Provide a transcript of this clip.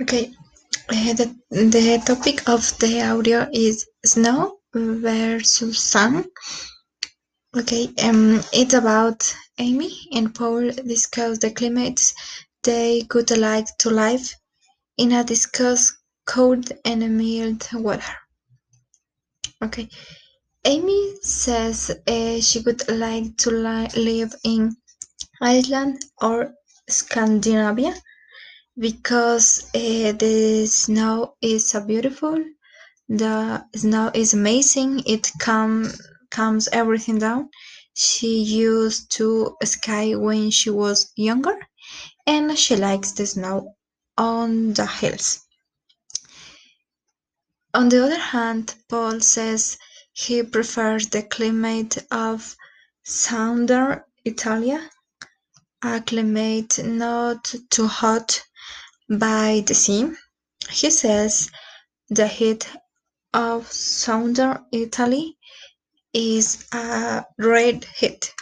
Okay, uh, the, the topic of the audio is snow versus sun. Okay, um, it's about Amy and Paul discuss the climates they could like to live in a discuss cold and mild weather. Okay, Amy says uh, she would like to li live in Iceland or Scandinavia because uh, the snow is so beautiful. The snow is amazing. It come calms everything down. She used to ski when she was younger, and she likes the snow on the hills. On the other hand, Paul says he prefers the climate of southern Italy, a climate not too hot by the sea. He says the heat of southern Italy is a red heat.